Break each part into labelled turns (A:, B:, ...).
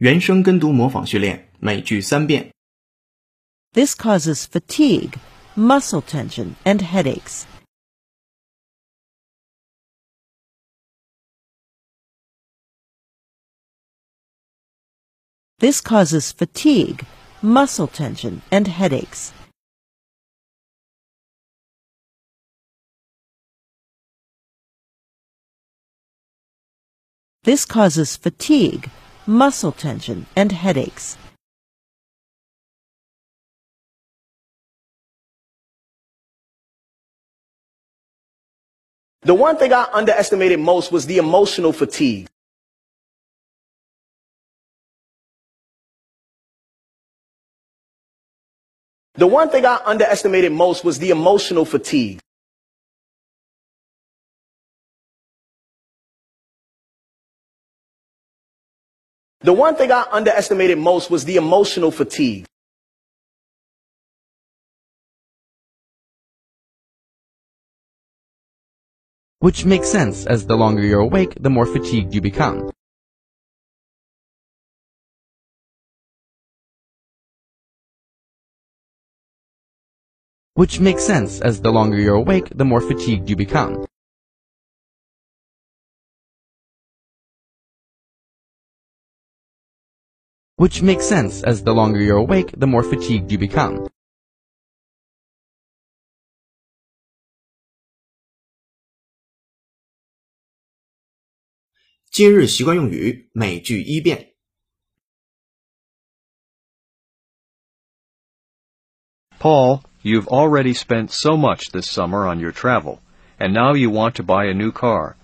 A: 原声跟读模仿训练，每句三遍。
B: This causes fatigue, muscle tension, and headaches. This causes fatigue, muscle tension, and headaches. This causes fatigue, muscle tension, and headaches.
C: The one thing I underestimated most was the emotional fatigue. The one thing I underestimated most was the emotional fatigue. The one thing I underestimated most was the emotional fatigue.
D: Which makes sense as the longer you're awake, the more fatigued you become. Which makes sense as the longer you're awake, the more fatigued you become. Which makes sense as the longer you're awake, the more fatigued you become.
A: 今日习惯用语，每句一遍。
E: Paul, you've already spent so much this summer on your travel, and now you want to buy a new car.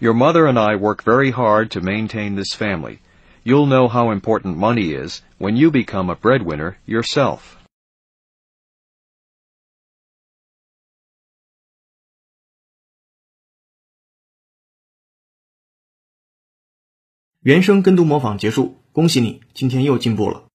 E: Your mother and I work very hard to maintain this family. You'll know how important money is when you become a breadwinner yourself.
A: 原声跟读模仿结束，恭喜你，今天又进步了。